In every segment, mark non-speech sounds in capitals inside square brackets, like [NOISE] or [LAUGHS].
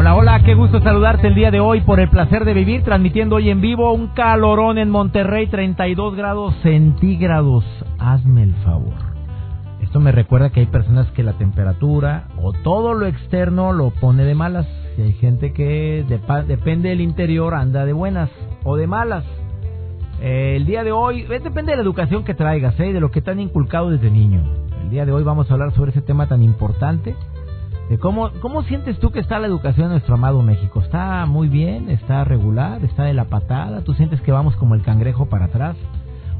Hola, hola, qué gusto saludarte el día de hoy por el placer de vivir, transmitiendo hoy en vivo un calorón en Monterrey, 32 grados centígrados. Hazme el favor. Esto me recuerda que hay personas que la temperatura o todo lo externo lo pone de malas. Y hay gente que depende del interior anda de buenas o de malas. Eh, el día de hoy, eh, depende de la educación que traigas, ¿eh? de lo que te han inculcado desde niño. El día de hoy vamos a hablar sobre ese tema tan importante cómo, cómo sientes tú que está la educación en nuestro amado México. ¿Está muy bien? ¿Está regular? ¿Está de la patada? ¿Tú sientes que vamos como el cangrejo para atrás?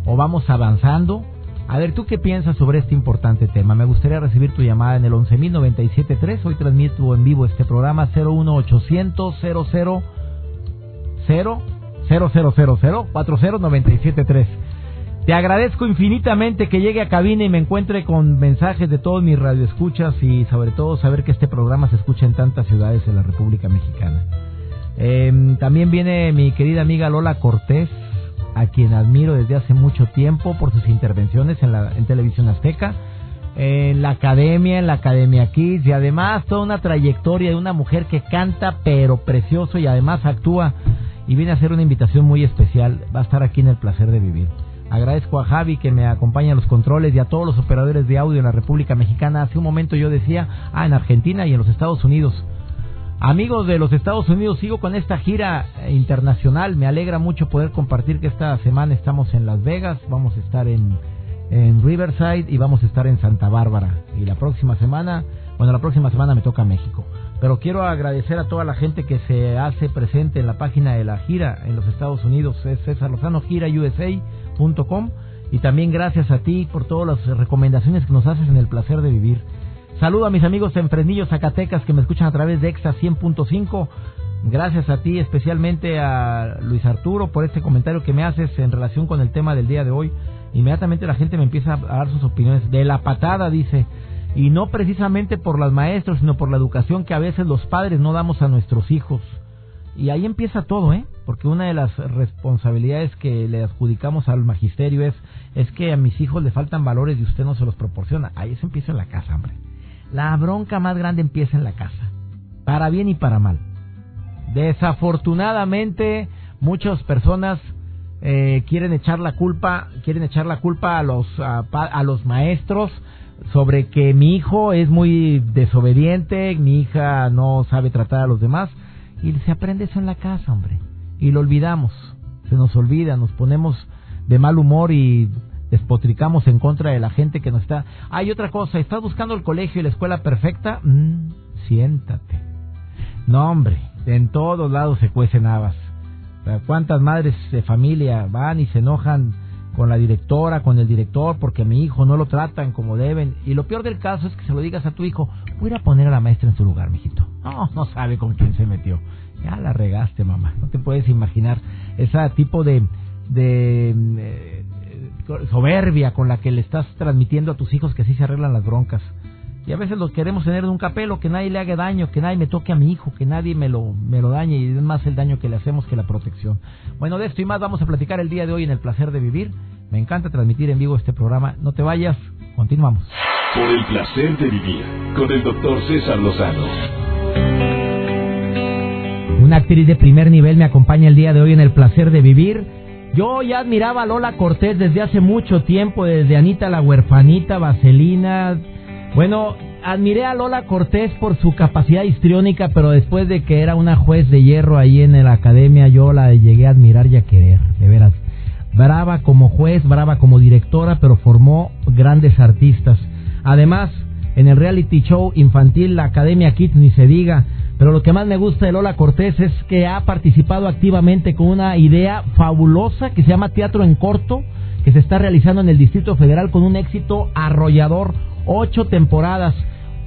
¿O vamos avanzando? A ver, ¿tú qué piensas sobre este importante tema? Me gustaría recibir tu llamada en el 11.097.3. Hoy transmito en vivo este programa 01800 00 0 te agradezco infinitamente que llegue a cabina y me encuentre con mensajes de todos mis radioescuchas y sobre todo saber que este programa se escucha en tantas ciudades de la República Mexicana. Em, también viene mi querida amiga Lola Cortés, a quien admiro desde hace mucho tiempo por sus intervenciones en, la, en Televisión Azteca, en la Academia, en la Academia Kids y además toda una trayectoria de una mujer que canta pero precioso y además actúa y viene a hacer una invitación muy especial. Va a estar aquí en el placer de vivir. Agradezco a Javi que me acompaña en los controles y a todos los operadores de audio en la República Mexicana. Hace un momento yo decía, ah, en Argentina y en los Estados Unidos. Amigos de los Estados Unidos, sigo con esta gira internacional. Me alegra mucho poder compartir que esta semana estamos en Las Vegas, vamos a estar en, en Riverside y vamos a estar en Santa Bárbara. Y la próxima semana, bueno, la próxima semana me toca México. Pero quiero agradecer a toda la gente que se hace presente en la página de la gira en los Estados Unidos. Es César Lozano, gira USA y también gracias a ti por todas las recomendaciones que nos haces en el placer de vivir. Saludo a mis amigos en Fresnillo, Zacatecas, que me escuchan a través de EXA 100.5. Gracias a ti, especialmente a Luis Arturo, por este comentario que me haces en relación con el tema del día de hoy. Inmediatamente la gente me empieza a dar sus opiniones. De la patada, dice. Y no precisamente por las maestros, sino por la educación que a veces los padres no damos a nuestros hijos. Y ahí empieza todo, ¿eh? Porque una de las responsabilidades que le adjudicamos al magisterio es, es que a mis hijos le faltan valores y usted no se los proporciona. Ahí se empieza en la casa, hombre. La bronca más grande empieza en la casa. Para bien y para mal. Desafortunadamente, muchas personas eh, quieren echar la culpa, quieren echar la culpa a los, a los maestros sobre que mi hijo es muy desobediente, mi hija no sabe tratar a los demás y se aprende eso en la casa, hombre. Y lo olvidamos. Se nos olvida, nos ponemos de mal humor y despotricamos en contra de la gente que nos está. Hay otra cosa, ¿estás buscando el colegio y la escuela perfecta? Mm, siéntate. No, hombre, en todos lados se cuecen habas. ¿Cuántas madres de familia van y se enojan con la directora, con el director, porque mi hijo no lo tratan como deben? Y lo peor del caso es que se lo digas a tu hijo, voy a poner a la maestra en su lugar, mijito. No, no sabe con quién se metió. Ya la regaste, mamá. No te puedes imaginar ese tipo de, eh, soberbia con la que le estás transmitiendo a tus hijos que así se arreglan las broncas. Y a veces lo queremos tener de un capelo, que nadie le haga daño, que nadie me toque a mi hijo, que nadie me lo, me lo dañe, y es más el daño que le hacemos que la protección. Bueno, de esto y más vamos a platicar el día de hoy en el placer de vivir. Me encanta transmitir en vivo este programa. No te vayas, continuamos. Por el placer de vivir con el doctor César Lozano. Una actriz de primer nivel me acompaña el día de hoy en el placer de vivir. Yo ya admiraba a Lola Cortés desde hace mucho tiempo, desde Anita la huerfanita, Vaselina. Bueno, admiré a Lola Cortés por su capacidad histriónica, pero después de que era una juez de hierro ahí en la academia, yo la llegué a admirar y a querer, de veras. Brava como juez, brava como directora, pero formó grandes artistas. Además, en el reality show infantil La Academia Kids ni se diga, pero lo que más me gusta de Lola Cortés es que ha participado activamente con una idea fabulosa que se llama Teatro en Corto, que se está realizando en el Distrito Federal con un éxito arrollador, ocho temporadas.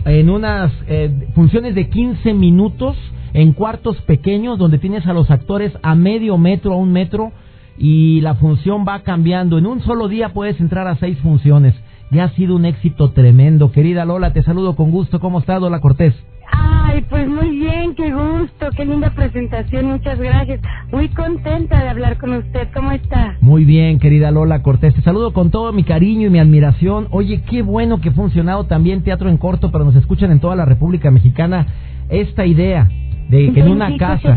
en unas eh, funciones de 15 minutos en cuartos pequeños donde tienes a los actores a medio metro, a un metro y la función va cambiando. En un solo día puedes entrar a seis funciones. Ya ha sido un éxito tremendo. Querida Lola, te saludo con gusto. ¿Cómo está Lola Cortés? Ay, pues muy bien, qué gusto, qué linda presentación, muchas gracias. Muy contenta de hablar con usted, ¿cómo está? Muy bien, querida Lola Cortés, te saludo con todo mi cariño y mi admiración. Oye, qué bueno que ha funcionado también Teatro en Corto, pero nos escuchan en toda la República Mexicana. Esta idea de que en una casa...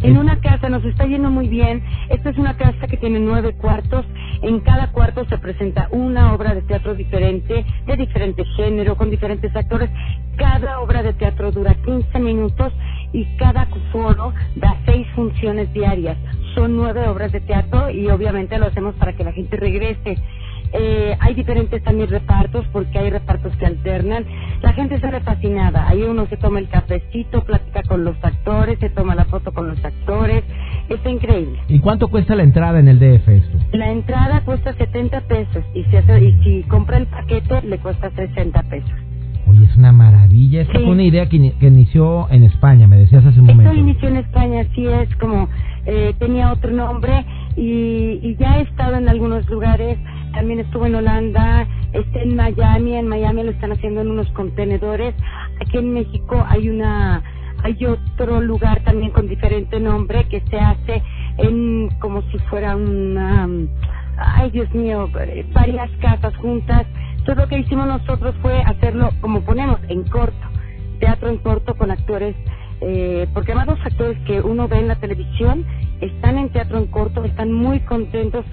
En una casa nos está yendo muy bien. Esta es una casa que tiene nueve cuartos. En cada cuarto se presenta una obra de teatro diferente, de diferente género, con diferentes actores. Cada obra de teatro dura 15 minutos y cada foro da seis funciones diarias. Son nueve obras de teatro y obviamente lo hacemos para que la gente regrese. Eh, hay diferentes también repartos porque hay repartos que alternan. La gente sale fascinada. Ahí uno se toma el cafecito, platica con los actores, se toma la foto con los actores. Está increíble. ¿Y cuánto cuesta la entrada en el DF esto? La entrada cuesta 70 pesos y si, y si compra el paquete le cuesta 60 pesos. Oye, es una maravilla. Esta fue una idea que, inició en España, me decías hace un momento. Esto inició en España, sí es como eh, tenía otro nombre y, y ya he estado en algunos lugares también estuvo en Holanda, está en Miami, en Miami lo están haciendo en unos contenedores. Aquí en México hay una hay otro lugar también con diferente nombre que se hace en como si fuera una ay Dios mío, varias casas juntas. Todo lo que hicimos nosotros fue hacerlo como ponemos en corto, teatro en corto con actores eh, porque además los actores que uno ve en la televisión están en teatro en corto, están muy contentos.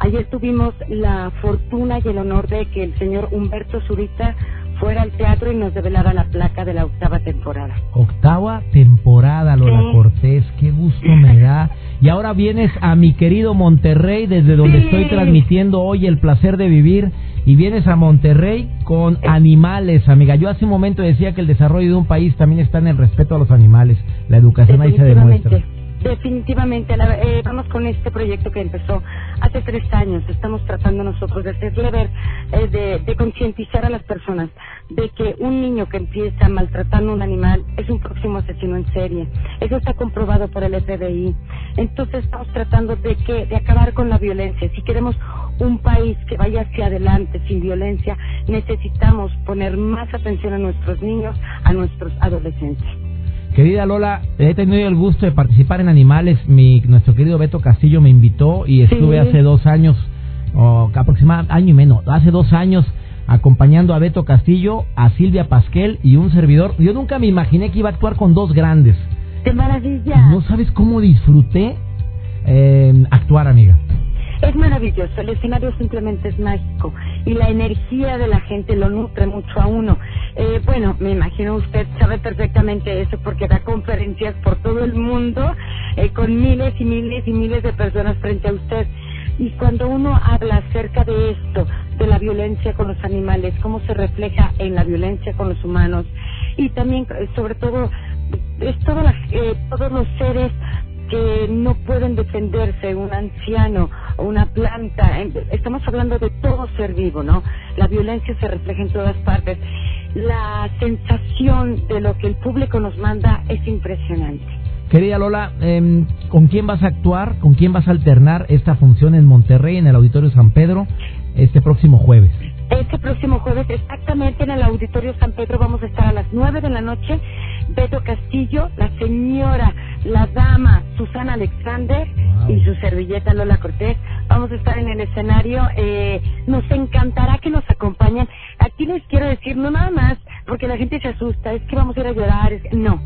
Ayer tuvimos la fortuna y el honor de que el señor Humberto Zurita fuera al teatro y nos develara la placa de la octava temporada. Octava temporada, Lola Cortés, qué gusto me da. Y ahora vienes a mi querido Monterrey, desde donde estoy transmitiendo hoy el placer de vivir, y vienes a Monterrey con animales, amiga. Yo hace un momento decía que el desarrollo de un país también está en el respeto a los animales, la educación ahí se demuestra. Definitivamente, eh, vamos con este proyecto que empezó hace tres años. Estamos tratando nosotros de hacerle ver, eh, de, concientizar a las personas de que un niño que empieza maltratando a un animal es un próximo asesino en serie. Eso está comprobado por el FBI. Entonces estamos tratando de que, de acabar con la violencia. Si queremos un país que vaya hacia adelante sin violencia, necesitamos poner más atención a nuestros niños, a nuestros adolescentes. Querida Lola, he tenido el gusto de participar en Animales. Mi, nuestro querido Beto Castillo me invitó y estuve hace dos años, o aproximadamente año y menos, hace dos años acompañando a Beto Castillo, a Silvia Pasquel y un servidor. Yo nunca me imaginé que iba a actuar con dos grandes. ¡Qué maravilla! No sabes cómo disfruté eh, actuar, amiga. Es maravilloso, el escenario simplemente es mágico y la energía de la gente lo nutre mucho a uno. Eh, bueno, me imagino usted sabe perfectamente eso porque da conferencias por todo el mundo eh, con miles y miles y miles de personas frente a usted. Y cuando uno habla acerca de esto, de la violencia con los animales, cómo se refleja en la violencia con los humanos y también, eh, sobre todo, es eh, todos los seres que no pueden defenderse, un anciano o una planta. Estamos hablando de todo ser vivo, ¿no? La violencia se refleja en todas partes. La sensación de lo que el público nos manda es impresionante. Querida Lola, em, ¿con quién vas a actuar? ¿Con quién vas a alternar esta función en Monterrey, en el Auditorio San Pedro, este próximo jueves? Este próximo jueves, exactamente en el Auditorio San Pedro, vamos a estar a las nueve de la noche. Beto Castillo, la señora, la dama Susana Alexander y su servilleta Lola Cortés. Vamos a estar en el escenario. Eh, nos encantará que nos acompañen. Aquí les quiero decir, no nada más, porque la gente se asusta, es que vamos a ir a llorar. Es, no,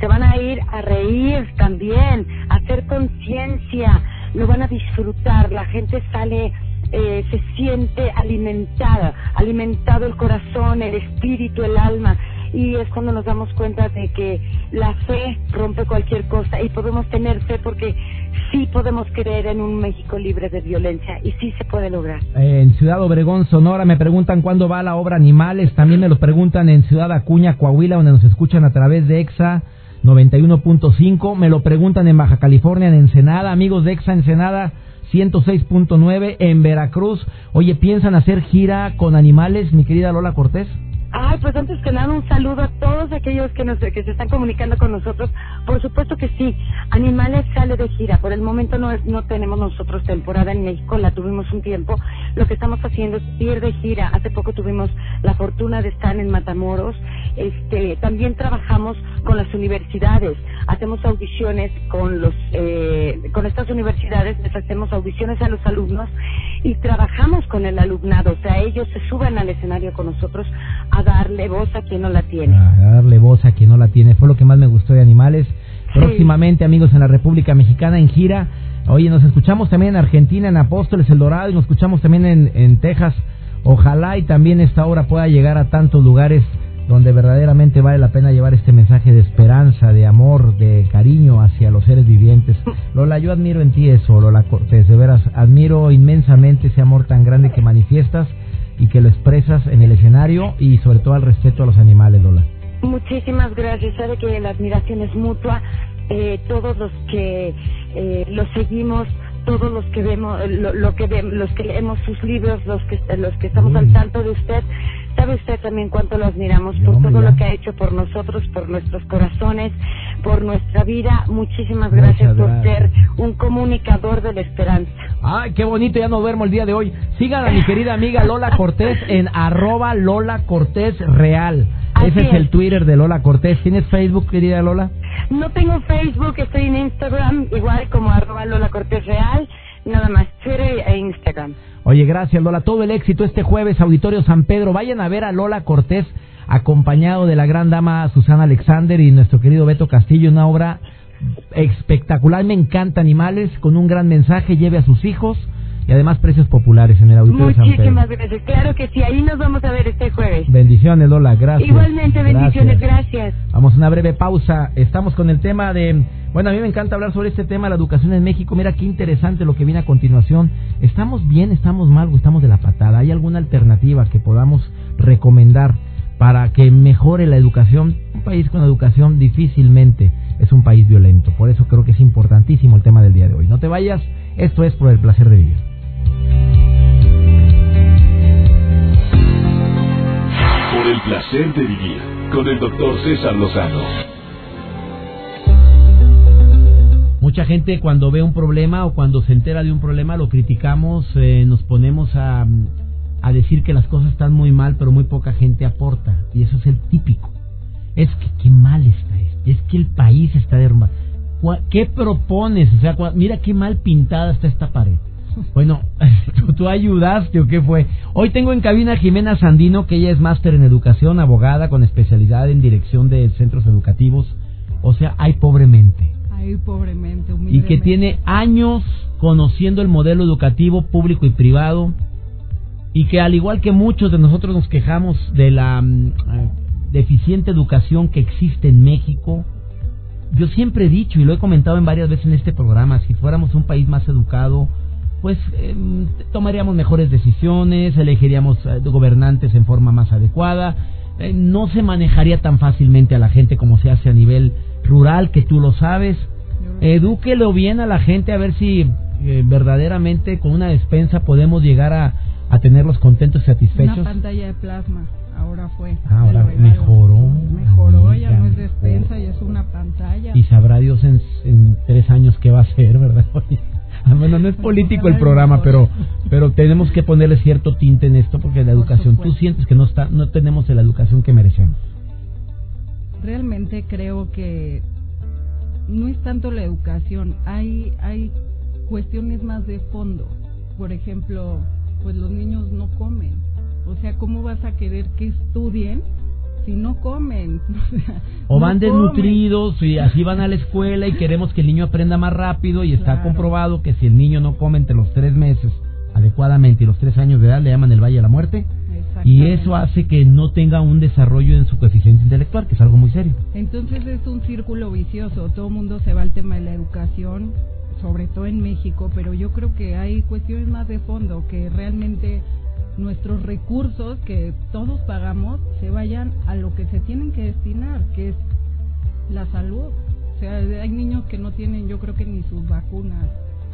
se van a ir a reír también, a hacer conciencia, lo van a disfrutar. La gente sale eh, se siente alimentada, alimentado el corazón, el espíritu, el alma. Y es cuando nos damos cuenta de que la fe rompe cualquier cosa y podemos tener fe porque sí podemos creer en un México libre de violencia y sí se puede lograr. En Ciudad Obregón, Sonora, me preguntan cuándo va la obra Animales. También me lo preguntan en Ciudad Acuña, Coahuila, donde nos escuchan a través de EXA 91.5. Me lo preguntan en Baja California, en Ensenada. Amigos de EXA Ensenada, 106.9 en Veracruz. Oye, ¿piensan hacer gira con animales, mi querida Lola Cortés? Ay, pues antes que nada un saludo a todos aquellos que, nos, que se están comunicando con nosotros. Por supuesto que sí, Animales sale de gira. Por el momento no, no tenemos nosotros temporada en México, la tuvimos un tiempo. Lo que estamos haciendo es ir de gira. Hace poco tuvimos la fortuna de estar en Matamoros. Este, también trabajamos con las universidades. Hacemos audiciones con los eh, con estas universidades, les hacemos audiciones a los alumnos y trabajamos con el alumnado. O sea, ellos se suben al escenario con nosotros darle voz a quien no la tiene. A darle voz a quien no la tiene. Fue lo que más me gustó de Animales. Próximamente, amigos, en la República Mexicana, en gira. Oye, nos escuchamos también en Argentina, en Apóstoles, El Dorado, y nos escuchamos también en, en Texas. Ojalá y también esta obra pueda llegar a tantos lugares donde verdaderamente vale la pena llevar este mensaje de esperanza, de amor, de cariño hacia los seres vivientes. [LAUGHS] Lola, yo admiro en ti eso, Lola Cortés, de veras, admiro inmensamente ese amor tan grande que manifiestas y que lo expresas en el escenario y sobre todo al respeto a los animales, Lola. Muchísimas gracias. Sabe que la admiración es mutua. Eh, todos los que eh, lo seguimos, todos los que vemos, lo, que vemos, los que leemos sus libros, los que los que estamos al tanto de usted, sabe usted también cuánto lo admiramos por todo lo que ha hecho por nosotros, por nuestros corazones, por nuestra vida. Muchísimas gracias, por ser un comunicador de la esperanza. Ay, qué bonito, ya no duermo el día de hoy. Sigan a mi querida amiga Lola Cortés en [LAUGHS] arroba Lola Cortés Real. Ese es, el Twitter de Lola Cortés. ¿Tienes Facebook, querida Lola? No tengo Facebook, estoy en Instagram, igual como arroba Lola Cortés Real. Nada más, Twitter e Instagram. Oye, gracias Lola. Todo el éxito este jueves, Auditorio San Pedro. Vayan a ver a Lola Cortés acompañado de la gran dama Susana Alexander y nuestro querido Beto Castillo. Una obra espectacular. Me encanta Animales, con un gran mensaje. Lleve a sus hijos y además precios populares en el Auditorio San Pedro. Muchísimas gracias. Claro que sí, ahí nos vamos a ver este jueves. Bendiciones, Lola, gracias. Igualmente, bendiciones, gracias. Vamos a una breve pausa. Estamos con el tema de... Bueno, a mí me encanta hablar sobre este tema, la educación en México. Mira qué interesante lo que viene a continuación. ¿Estamos bien, estamos mal o estamos de la patada? ¿Hay alguna alternativa que podamos recomendar para que mejore la educación? Un país con educación difícilmente es un país violento. Por eso creo que es importantísimo el tema del día de hoy. No te vayas, esto es por el placer de vivir. Por el placer de vivir con el doctor César Lozano. Mucha gente cuando ve un problema o cuando se entera de un problema lo criticamos, eh, nos ponemos a, a decir que las cosas están muy mal, pero muy poca gente aporta. Y eso es el típico. Es que qué mal está esto. Es que el país está derrumbado. ¿Qué propones? O sea, mira qué mal pintada está esta pared. [LAUGHS] Bueno, [LAUGHS] ¿tú, ayudaste o qué fue? Hoy tengo en cabina a Jimena Sandino, que ella es máster en educación, abogada con especialidad en dirección de centros educativos. O sea, hay pobremente. Pobremente, Y que tiene años conociendo el modelo educativo público y privado. Y que al igual que muchos de nosotros nos quejamos de la mm, eh, deficiente educación que existe en México, yo siempre he dicho y lo he comentado en varias veces en este programa, si fuéramos un país más educado, pues em, tomaríamos mejores decisiones, elegiríamos eh, gobernantes en forma más adecuada, eh, no se manejaría tan fácilmente a la gente como se hace a nivel rural, que tú lo sabes. Edúquelo bien a la gente a ver si eh, verdaderamente con una despensa podemos llegar a, a tenerlos contentos y satisfechos. Una pantalla de plasma, ahora fue. Ah, ahora mejoró. Mejoró, ya no es despensa, ya es una pantalla. Y sabrá Dios en, en tres años qué va a ser, ¿verdad? [LAUGHS] Ah, bueno, no es [LAUGHS] político el programa, pero pero tenemos que ponerle cierto tinte en esto porque la educación, tú sientes que no está no tenemos la educación que merecemos. Realmente creo que no es tanto la educación, hay hay cuestiones más de fondo. Por ejemplo, pues los niños no comen. O sea, ¿cómo vas a querer que estudien si no comen. [LAUGHS] O, van desnutridos y así van a la escuela y queremos que el niño aprenda más rápido y está comprobado que si el niño no come entre los tres meses adecuadamente y los tres años de edad le llaman el Valle de la Muerte. Y eso hace que no tenga un desarrollo en su coeficiente intelectual, que es algo muy serio. Entonces es un círculo vicioso. Todo el mundo se va al tema de la educación, sobre todo en México, pero yo creo que hay cuestiones más de fondo que realmente nuestros recursos que todos pagamos se vayan a lo que se tienen que destinar, que es la salud. O sea, hay niños que no tienen, yo creo que ni sus vacunas.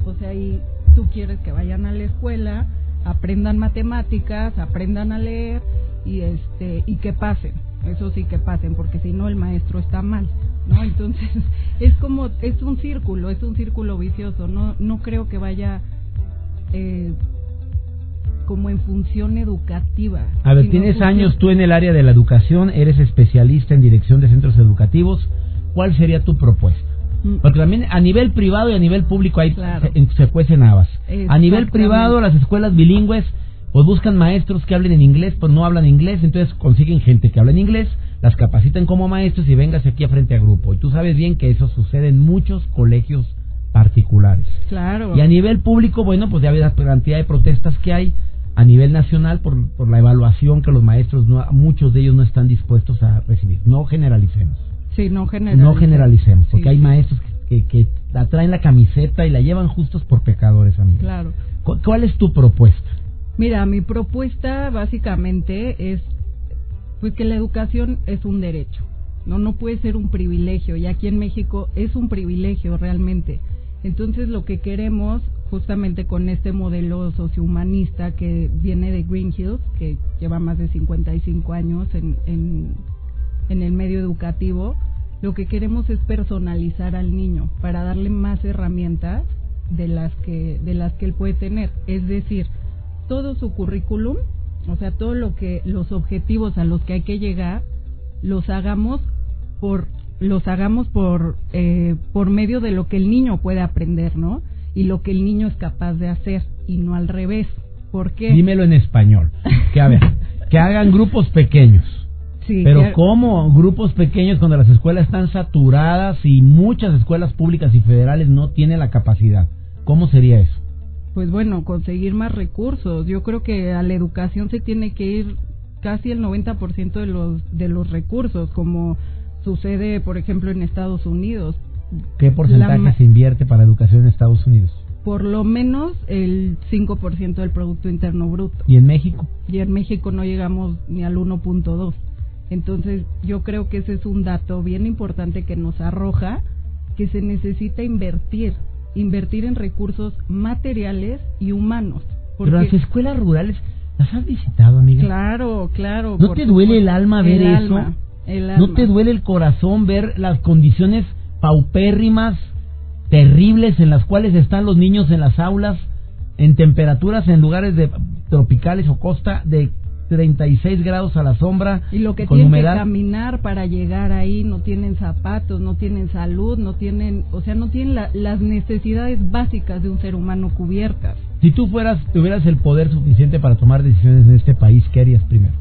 O sea, y tú quieres que vayan a la escuela aprendan matemáticas, aprendan a leer y este y que pasen. Eso sí que pasen, porque si no el maestro está mal, ¿no? [LAUGHS] Entonces es como es un círculo, es un círculo vicioso. No no creo que vaya eh, como en función educativa. A ver, tienes años tú en el área de la educación, eres especialista en dirección de centros educativos. ¿Cuál sería tu propuesta? Mm. Porque también a nivel privado y a nivel público hay se, cuecen habas. A nivel privado, las escuelas bilingües pues buscan maestros que hablen en inglés, pues no hablan inglés, entonces consiguen gente que habla en inglés, las capacitan como maestros y vengas aquí a frente a grupo. Y tú sabes bien que eso sucede en muchos colegios particulares. Claro. Y a nivel público, bueno, pues ya ves la cantidad de protestas que hay a nivel nacional por, por la evaluación que los maestros, no, muchos de ellos no están dispuestos a recibir. No generalicemos. Sí, no generalicemos. No generalicemos, porque hay maestros que, que, la traen la camiseta y la llevan justos por pecadores, amigos. Claro. ¿Cuál es tu propuesta? Mira, mi propuesta básicamente es pues que la educación es un derecho. No no puede ser un privilegio y aquí en México es un privilegio realmente. Entonces lo que queremos justamente con este modelo sociohumanista que viene de Green Hills, que lleva más de 55 años en, en, en el medio educativo, lo que queremos es personalizar al niño para darle más herramientas de las que de las que él puede tener, es decir, todo su currículum, o sea, todo lo que los objetivos a los que hay que llegar los hagamos por los hagamos por eh, por medio de lo que el niño puede aprender, ¿no? y lo que el niño es capaz de hacer y no al revés. ¿Por qué? Dímelo en español. Que a que hagan grupos pequeños. Sí, Pero ¿cómo grupos pequeños cuando las escuelas están saturadas y muchas escuelas públicas y federales no tienen la capacidad? ¿Cómo sería eso? Pues bueno, conseguir más recursos. Yo creo que a la educación se tiene que ir casi el 90% de los de los recursos, como sucede, por ejemplo, en Estados Unidos. ¿Qué porcentaje se invierte para educación en Estados Unidos? Por lo menos el 5% del Producto Interno Bruto. ¿Y en México? Y en México no llegamos ni al 1.2. Entonces yo creo que ese es un dato bien importante que nos arroja que se necesita invertir, invertir en recursos materiales y humanos. Pero las escuelas rurales, ¿las has visitado, amiga? Claro, claro. ¿No te duele el alma ver eso? ¿No te duele el corazón ver las condiciones paupérrimas, terribles, en las cuales están los niños en las aulas, en temperaturas en lugares de tropicales o costa de 36 grados a la sombra. Y lo que tienen que caminar para llegar ahí, no tienen zapatos, no tienen salud, no tienen, o sea, no tienen las necesidades básicas de un ser humano cubiertas. Si tú fueras, tuvieras el poder suficiente para tomar decisiones en este país, ¿qué harías primero?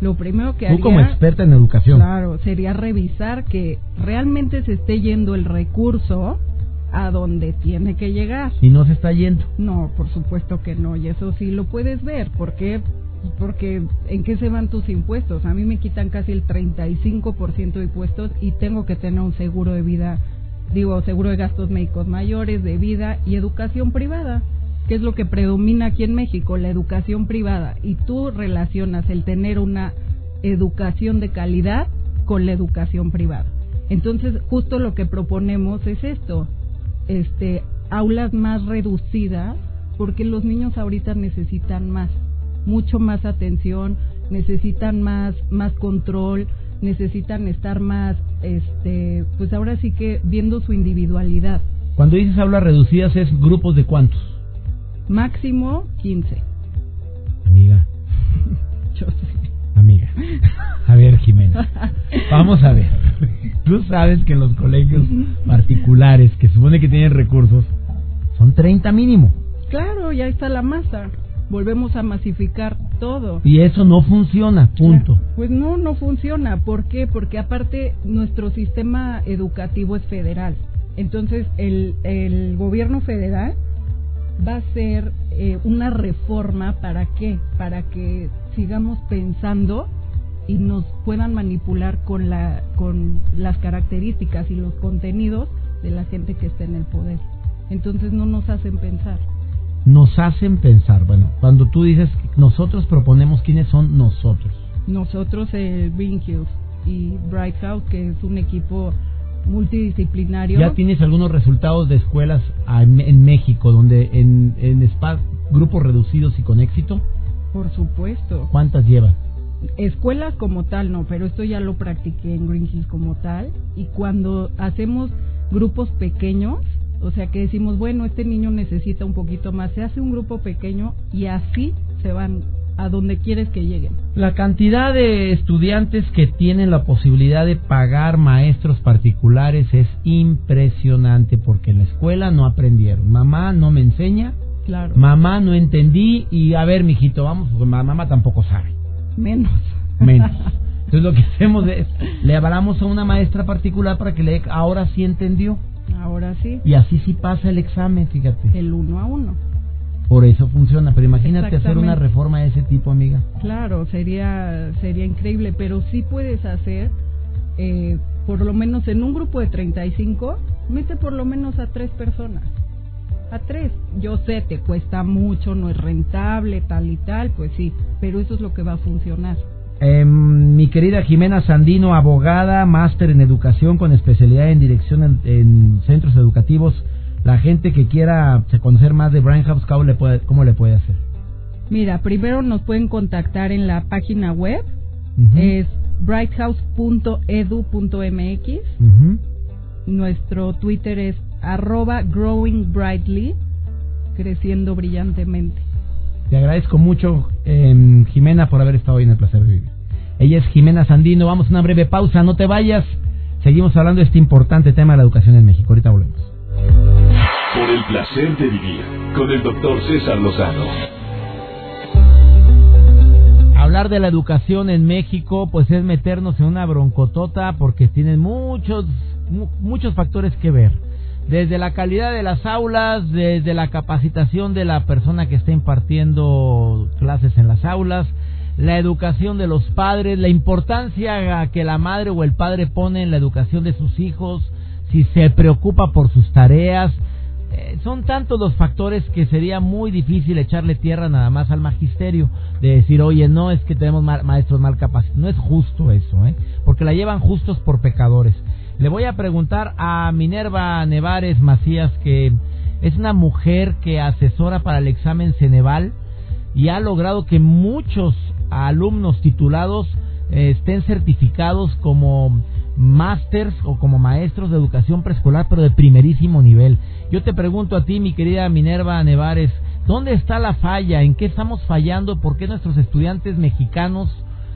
lo primero que Tú como experta en educación. Claro, sería revisar que realmente se esté yendo el recurso a donde tiene que llegar. ¿Y no se está yendo? No, por supuesto que no, y eso sí lo puedes ver. ¿Por qué? Porque ¿en qué se van tus impuestos? A mí me quitan casi el 35% de impuestos y tengo que tener un seguro de vida, digo, seguro de gastos médicos mayores, de vida y educación privada. ¿Qué es lo que predomina aquí en México? La educación privada. Y tú relacionas el tener una educación de calidad con la educación privada. Entonces, justo lo que proponemos es esto, este, aulas más reducidas, porque los niños ahorita necesitan más, mucho más atención, necesitan más, más control, necesitan estar más, este, pues ahora sí que viendo su individualidad. Cuando dices aulas reducidas es grupos de cuántos? Máximo 15. Amiga. [LAUGHS] Yo sé. Amiga. A ver, Jimena. [LAUGHS] Vamos a ver. Tú sabes que los colegios particulares que supone que tienen recursos son 30 mínimo. Claro, ya está la masa. Volvemos a masificar todo. Y eso no funciona, punto. Pues no, no funciona. ¿Por qué? Porque aparte nuestro sistema educativo es federal. Entonces el, el gobierno federal va a ser eh, una reforma para qué? Para que sigamos pensando y nos puedan manipular con la con las características y los contenidos de la gente que está en el poder. Entonces no nos hacen pensar. Nos hacen pensar. Bueno, cuando tú dices nosotros proponemos quiénes son nosotros. Nosotros el Green Hills y Bright House, que es un equipo multidisciplinario. ¿Ya tienes algunos resultados de escuelas en México donde en, en grupos reducidos y con éxito? Por supuesto. ¿Cuántas lleva? Escuelas como tal no, pero esto ya lo practiqué en Green Hills como tal. Y cuando hacemos grupos pequeños, o sea que decimos, bueno, este niño necesita un poquito más, se hace un grupo pequeño y así se van a donde quieres que lleguen. La cantidad de estudiantes que tienen la posibilidad de pagar maestros particulares es impresionante porque en la escuela no aprendieron. Mamá no me enseña, claro. mamá no entendí y a ver, mijito, vamos, porque mamá tampoco sabe. Menos. Menos. [LAUGHS] Entonces lo que hacemos es, le hablamos a una maestra particular para que le ahora sí entendió. Ahora sí. Y así sí pasa el examen, fíjate. El uno a uno. Por eso funciona, pero imagínate hacer una reforma de ese tipo, amiga. Claro, sería sería increíble, pero sí puedes hacer, eh, por lo menos en un grupo de 35, mete por lo menos a tres personas. A tres. Yo sé, te cuesta mucho, no es rentable, tal y tal, pues sí, pero eso es lo que va a funcionar. Eh, mi querida Jimena Sandino, abogada, máster en educación con especialidad en dirección en, centros educativos. La gente que quiera conocer más de Brian House, ¿cómo le puede, cómo le puede hacer? Mira, primero nos pueden contactar en la página web, es brighthouse.edu.mx. Nuestro Twitter es arroba growing brightly, creciendo brillantemente. Te agradezco mucho, eh, Jimena, por haber estado hoy en el placer de vivir. Ella es Jimena Sandino. Vamos a una breve pausa, no te vayas. Seguimos hablando de este importante tema de la educación en México. Ahorita volvemos. Por el placer de vivir con el doctor César Lozano. Hablar de la educación en México, pues es meternos en una broncotota porque tienen muchos, muchos factores que ver desde la calidad de las aulas, desde la capacitación de la persona que está impartiendo clases en las aulas, la educación de los padres, la importancia que la madre o el padre pone en la educación de sus hijos, si se preocupa por sus tareas. Eh, son tantos los factores que sería muy difícil echarle tierra nada más al magisterio, de decir, oye, no es que tenemos maestros mal capacitados. No es justo eso, ¿eh? porque la llevan justos por pecadores. Le voy a preguntar a Minerva Nevares Macías, que es una mujer que asesora para el examen Ceneval y ha logrado que muchos alumnos titulados eh, estén certificados como másters o como maestros de educación preescolar, pero de primerísimo nivel. Yo te pregunto a ti, mi querida Minerva Nevares, ¿dónde está la falla? ¿En qué estamos fallando? ¿Por qué nuestros estudiantes mexicanos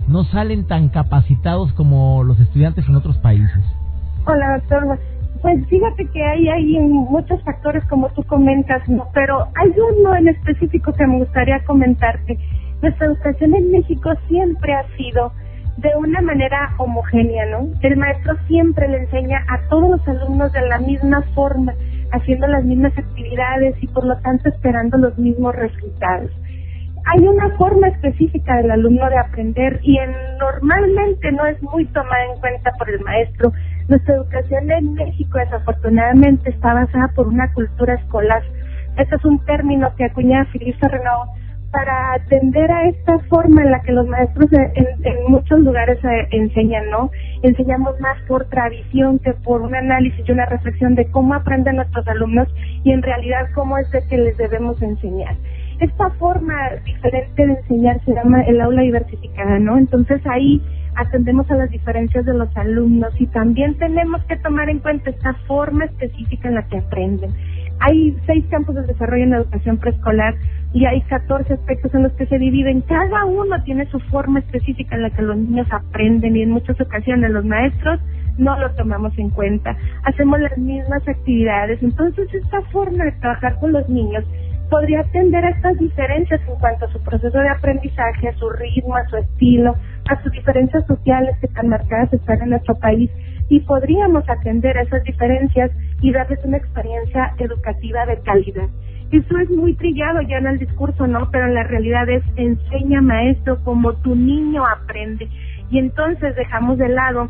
no salen tan capacitados como los estudiantes en otros países? Hola, doctor. Pues fíjate que hay, hay muchos factores como tú comentas, ¿no? pero hay uno en específico que me gustaría comentarte. Nuestra educación en México siempre ha sido de una manera homogénea, ¿no? El maestro siempre le enseña a todos los alumnos de la misma forma, haciendo las mismas actividades y por lo tanto esperando los mismos resultados. Hay una forma específica del alumno de aprender y en, normalmente no es muy tomada en cuenta por el maestro nuestra educación en México desafortunadamente está basada por una cultura escolar. Este es un término que acuña Filipe Renaud para atender a esta forma en la que los maestros en, muchos lugares enseñan, ¿no? Enseñamos más por tradición que por un análisis y una reflexión de cómo aprenden nuestros alumnos y en realidad cómo es de que les debemos enseñar. Esta forma diferente de enseñar se llama el aula diversificada, ¿no? Entonces ahí atendemos a las diferencias de los alumnos y también tenemos que tomar en cuenta esta forma específica en la que aprenden. Hay seis campos de desarrollo en la educación preescolar y hay 14 aspectos en los que se dividen. Cada uno tiene su forma específica en la que los niños aprenden y en muchas ocasiones los maestros no lo tomamos en cuenta. Hacemos las mismas actividades. Entonces esta forma de trabajar con los niños podría atender a estas diferencias en cuanto a su proceso de aprendizaje, a su ritmo, a su estilo, a sus diferencias sociales que tan marcadas están en nuestro país y podríamos atender a esas diferencias y darles una experiencia educativa de calidad. Eso es muy trillado ya en el discurso, ¿no? Pero en la realidad es enseña maestro como tu niño aprende. Y entonces dejamos de lado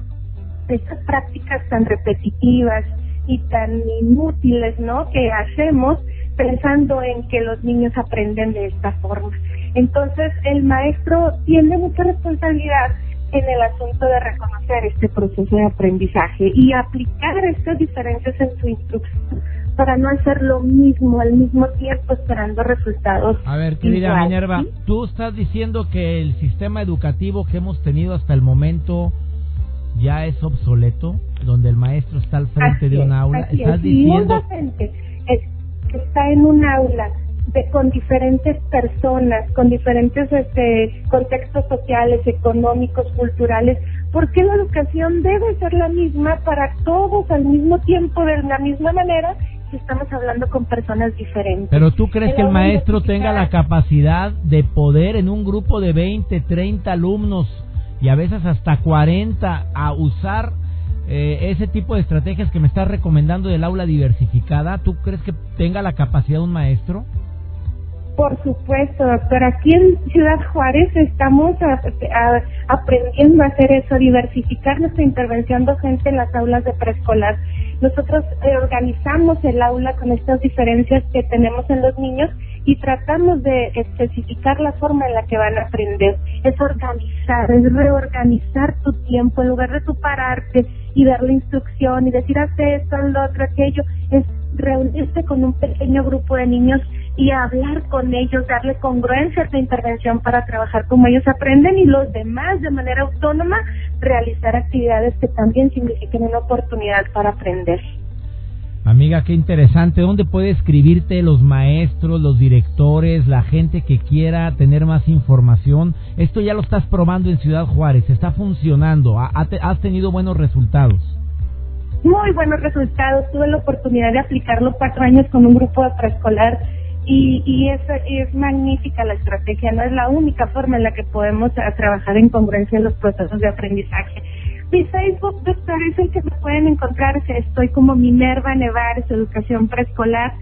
estas prácticas tan repetitivas y tan inútiles, ¿no? Que hacemos pensando en que los niños aprenden de esta forma. Entonces, el maestro tiene mucha responsabilidad en el asunto de reconocer este proceso de aprendizaje y aplicar estas diferencias en su instrucción para no hacer lo mismo al mismo tiempo esperando resultados. A ver, querida Minerva, tú estás diciendo que el sistema educativo que hemos tenido hasta el momento ya es obsoleto, donde el maestro está al frente de un aula. ¿Estás diciendo? Gente está en un aula de, con diferentes personas, con diferentes este, contextos sociales, económicos, culturales, ¿por qué la educación debe ser la misma para todos al mismo tiempo, de la misma manera, si estamos hablando con personas diferentes? Pero tú crees que el maestro tenga la capacidad de poder en un grupo de 20, 30 alumnos y a veces hasta 40 a usar eh, ese tipo de estrategias que me estás recomendando del aula diversificada, ¿tú crees que tenga la capacidad un maestro? Por supuesto, doctor. Aquí en Ciudad Juárez estamos aprendiendo a hacer eso, diversificar nuestra intervención docente en las aulas de preescolar. Nosotros organizamos el aula con estas diferencias que tenemos en los niños y tratamos de especificar la forma en la que van a aprender. Es organizar, es reorganizar tu tiempo en lugar de tu pararte y darle instrucción y decir haz esto, lo otro, aquello. Es reunirse con un pequeño grupo de niños y hablar con ellos, darle congruencia a tu intervención para trabajar como ellos aprenden y los demás de manera autónoma realizar actividades que también signifiquen una oportunidad para aprender. Amiga, qué interesante. ¿Dónde puede escribirte los maestros, los directores, la gente que quiera tener más información? Esto ya lo estás probando en Ciudad Juárez, está funcionando, has tenido buenos resultados. Muy buenos resultados. Tuve la oportunidad de aplicarlo cuatro años con un grupo de preescolar y, y es, es magnífica la estrategia. No es la única forma en la que podemos trabajar en congruencia en los procesos de aprendizaje mi Facebook, doctor, es el que me pueden encontrar. Estoy como Minerva Nevares, Educación Preescolar,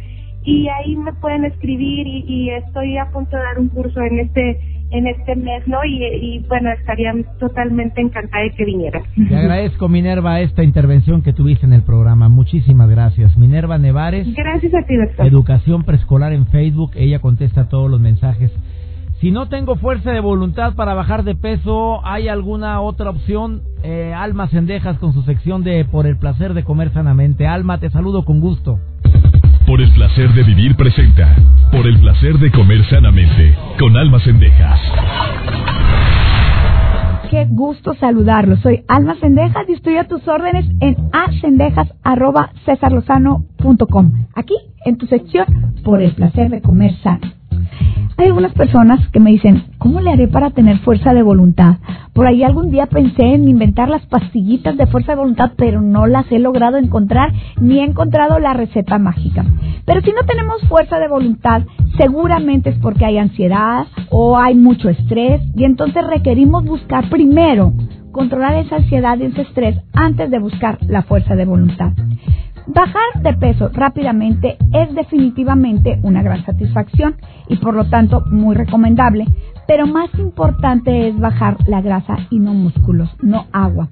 y ahí me pueden escribir y, estoy a punto de dar un curso en este en este mes, ¿no? Y, bueno, estaría totalmente encantada de que vinieras. Te agradezco, Minerva, esta intervención que tuviste en el programa. Muchísimas gracias. Minerva Nevares. Gracias a ti, doctor. Educación Preescolar en Facebook. Ella contesta todos los mensajes si no tengo fuerza de voluntad para bajar de peso, ¿hay alguna otra opción? Eh, Alma Cendejas con su sección de Por el placer de comer sanamente. Alma, te saludo con gusto. Por el placer de vivir presenta. Por el placer de comer sanamente. Con Alma Cendejas. Qué gusto saludarlo. Soy Alma Cendejas y estoy a tus órdenes en acendejas.cesarlozano.com. Aquí, en tu sección, Por el placer de comer sano. Hay algunas personas que me dicen, ¿cómo le haré para tener fuerza de voluntad? Por ahí algún día pensé en inventar las pastillitas de fuerza de voluntad, pero no las he logrado encontrar ni he encontrado la receta mágica. Pero si no tenemos fuerza de voluntad, seguramente es porque hay ansiedad o hay mucho estrés y entonces requerimos buscar primero controlar esa ansiedad y ese estrés antes de buscar la fuerza de voluntad. Bajar de peso rápidamente es definitivamente una gran satisfacción y por lo tanto muy recomendable, pero más importante es bajar la grasa y no músculos, no agua.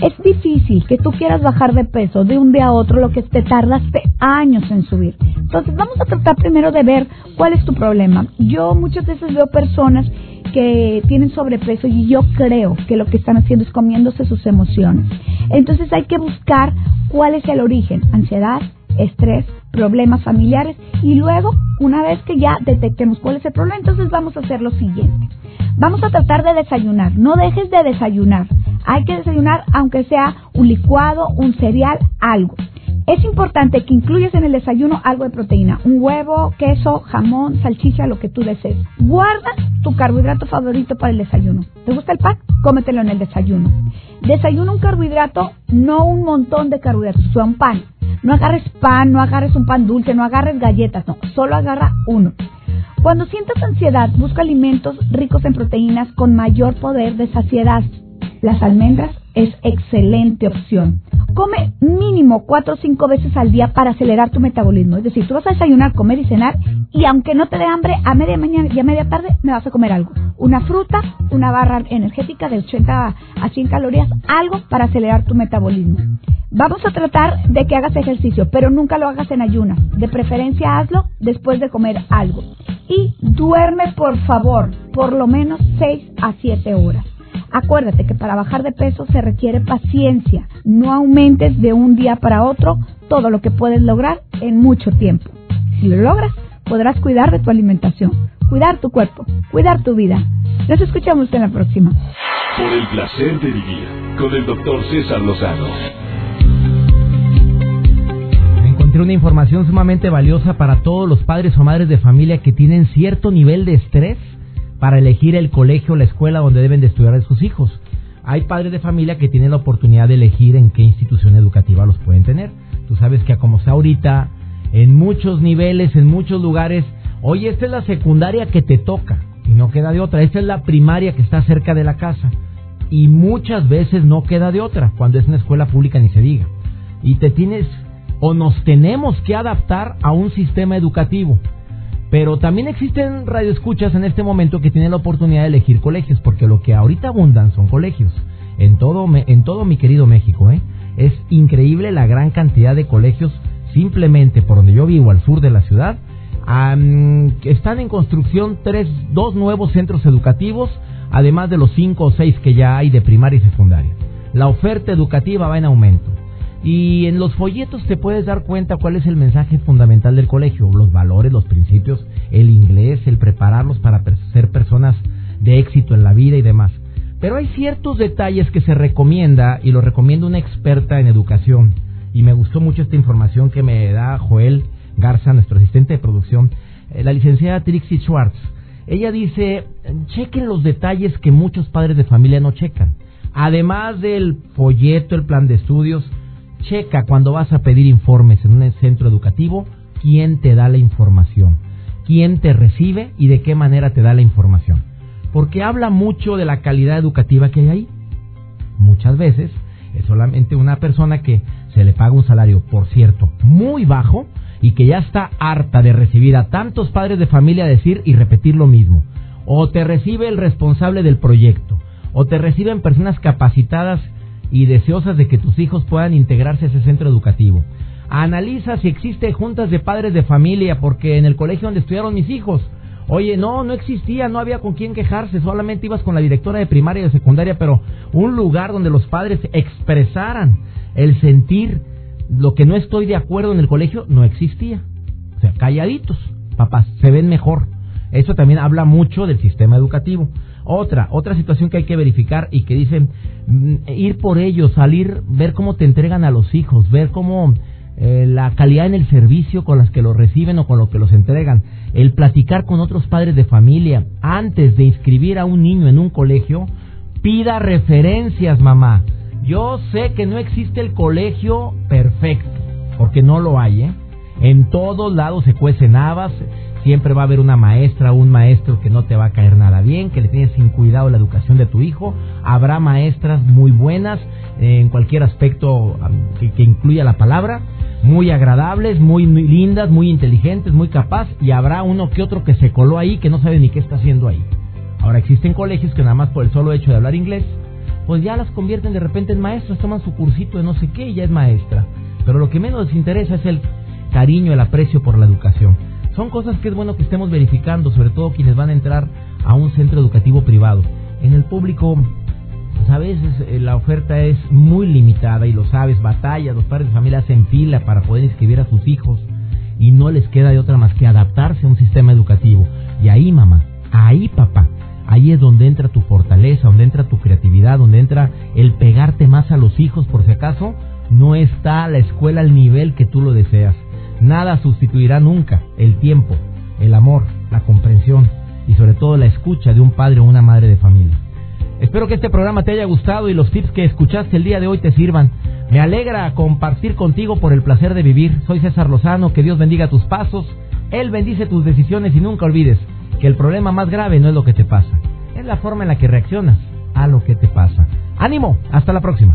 Es difícil que tú quieras bajar de peso de un día a otro lo que te tardaste años en subir. Entonces vamos a tratar primero de ver cuál es tu problema. Yo muchas veces veo personas que tienen sobrepeso y yo creo que lo que están haciendo es comiéndose sus emociones. Entonces hay que buscar cuál es el origen, ansiedad, estrés, problemas familiares y luego, una vez que ya detectemos cuál es el problema, entonces vamos a hacer lo siguiente. Vamos a tratar de desayunar, no dejes de desayunar. Hay que desayunar aunque sea un licuado, un cereal, algo. Es importante que incluyas en el desayuno algo de proteína, un huevo, queso, jamón, salchicha, lo que tú desees. Guarda tu carbohidrato favorito para el desayuno. ¿Te gusta el pan? Cómetelo en el desayuno. Desayuno un carbohidrato, no un montón de carbohidratos, sea un pan. No agarres pan, no agarres un pan dulce, no agarres galletas, no, solo agarra uno. Cuando sientas ansiedad, busca alimentos ricos en proteínas con mayor poder de saciedad. Las almendras es excelente opción. Come mínimo cuatro o cinco veces al día para acelerar tu metabolismo. Es decir, tú vas a desayunar, comer y cenar y aunque no te dé hambre, a media mañana y a media tarde me vas a comer algo. Una fruta, una barra energética de 80 a 100 calorías, algo para acelerar tu metabolismo. Vamos a tratar de que hagas ejercicio, pero nunca lo hagas en ayunas. De preferencia hazlo después de comer algo. Y duerme, por favor, por lo menos 6 a 7 horas. Acuérdate que para bajar de peso se requiere paciencia. No aumentes de un día para otro todo lo que puedes lograr en mucho tiempo. Si lo logras, podrás cuidar de tu alimentación, cuidar tu cuerpo, cuidar tu vida. Nos escuchamos en la próxima. Por el placer de vivir con el doctor César Lozano. Encontré una información sumamente valiosa para todos los padres o madres de familia que tienen cierto nivel de estrés para elegir el colegio o la escuela donde deben de estudiar sus hijos. Hay padres de familia que tienen la oportunidad de elegir en qué institución educativa los pueden tener. Tú sabes que como sea ahorita, en muchos niveles, en muchos lugares, oye, esta es la secundaria que te toca y no queda de otra. Esta es la primaria que está cerca de la casa y muchas veces no queda de otra cuando es una escuela pública ni se diga. Y te tienes o nos tenemos que adaptar a un sistema educativo. Pero también existen radioescuchas en este momento que tienen la oportunidad de elegir colegios, porque lo que ahorita abundan son colegios. En todo, en todo mi querido México, ¿eh? Es increíble la gran cantidad de colegios simplemente por donde yo vivo, al sur de la ciudad. están en construcción tres, dos nuevos centros educativos, además de los cinco o seis que ya hay de primaria y secundaria. La oferta educativa va en aumento. Y en los folletos te puedes dar cuenta cuál es el mensaje fundamental del colegio, los valores, los principios, el inglés, el prepararlos para ser personas de éxito en la vida y demás. Pero hay ciertos detalles que se recomienda y lo recomienda una experta en educación. Y me gustó mucho esta información que me da Joel Garza, nuestro asistente de producción, eh, la licenciada Trixie Schwartz. Ella dice, chequen los detalles que muchos padres de familia no checan. Además del folleto, el plan de estudios, checa cuando vas a pedir informes en un centro educativo quién te da la información, quién te recibe y de qué manera te da la información. Porque habla mucho de la calidad educativa que hay ahí. Muchas veces es solamente una persona que se le paga un salario, por cierto, muy bajo y que ya está harta de recibir a tantos padres de familia decir y repetir lo mismo. O te recibe el responsable del proyecto, o te reciben personas capacitadas y deseosas de que tus hijos puedan integrarse a ese centro educativo. Analiza si existe juntas de padres de familia, porque en el colegio donde estudiaron mis hijos, oye, no, no existía, no había con quién quejarse, solamente ibas con la directora de primaria y de secundaria, pero un lugar donde los padres expresaran el sentir lo que no estoy de acuerdo en el colegio, no existía. O sea, calladitos, papás, se ven mejor. Eso también habla mucho del sistema educativo. Otra, otra situación que hay que verificar y que dicen mm, ir por ellos, salir, ver cómo te entregan a los hijos, ver cómo eh, la calidad en el servicio con las que los reciben o con lo que los entregan, el platicar con otros padres de familia antes de inscribir a un niño en un colegio, pida referencias, mamá. Yo sé que no existe el colegio perfecto, porque no lo hay, ¿eh? En todos lados se cuecen habas, Siempre va a haber una maestra o un maestro que no te va a caer nada bien, que le tienes sin cuidado la educación de tu hijo. Habrá maestras muy buenas eh, en cualquier aspecto que, incluya la palabra, muy agradables, muy, lindas, muy inteligentes, muy capaz, y habrá uno que otro que se coló ahí que no sabe ni qué está haciendo ahí. Ahora existen colegios que nada más por el solo hecho de hablar inglés, pues ya las convierten de repente en maestras, toman su cursito de no sé qué y ya es maestra. Pero lo que menos les interesa es el cariño, el aprecio por la educación. Son cosas que es bueno que estemos verificando, sobre todo quienes van a entrar a un centro educativo privado. En el público, pues a veces eh, la oferta es muy limitada y lo sabes, batallas, los padres de familia hacen fila para poder inscribir a sus hijos y no les queda de otra más que adaptarse a un sistema educativo. Y ahí, mamá, ahí, papá, ahí es donde entra tu fortaleza, donde entra tu creatividad, donde entra el pegarte más a los hijos por si acaso no está la escuela al nivel que tú lo deseas. Nada sustituirá nunca el tiempo, el amor, la comprensión y sobre todo la escucha de un padre o una madre de familia. Espero que este programa te haya gustado y los tips que escuchaste el día de hoy te sirvan. Me alegra compartir contigo por el placer de vivir. Soy César Lozano, que Dios bendiga tus pasos, Él bendice tus decisiones y nunca olvides que el problema más grave no es lo que te pasa, es la forma en la que reaccionas a lo que te pasa. Ánimo, hasta la próxima.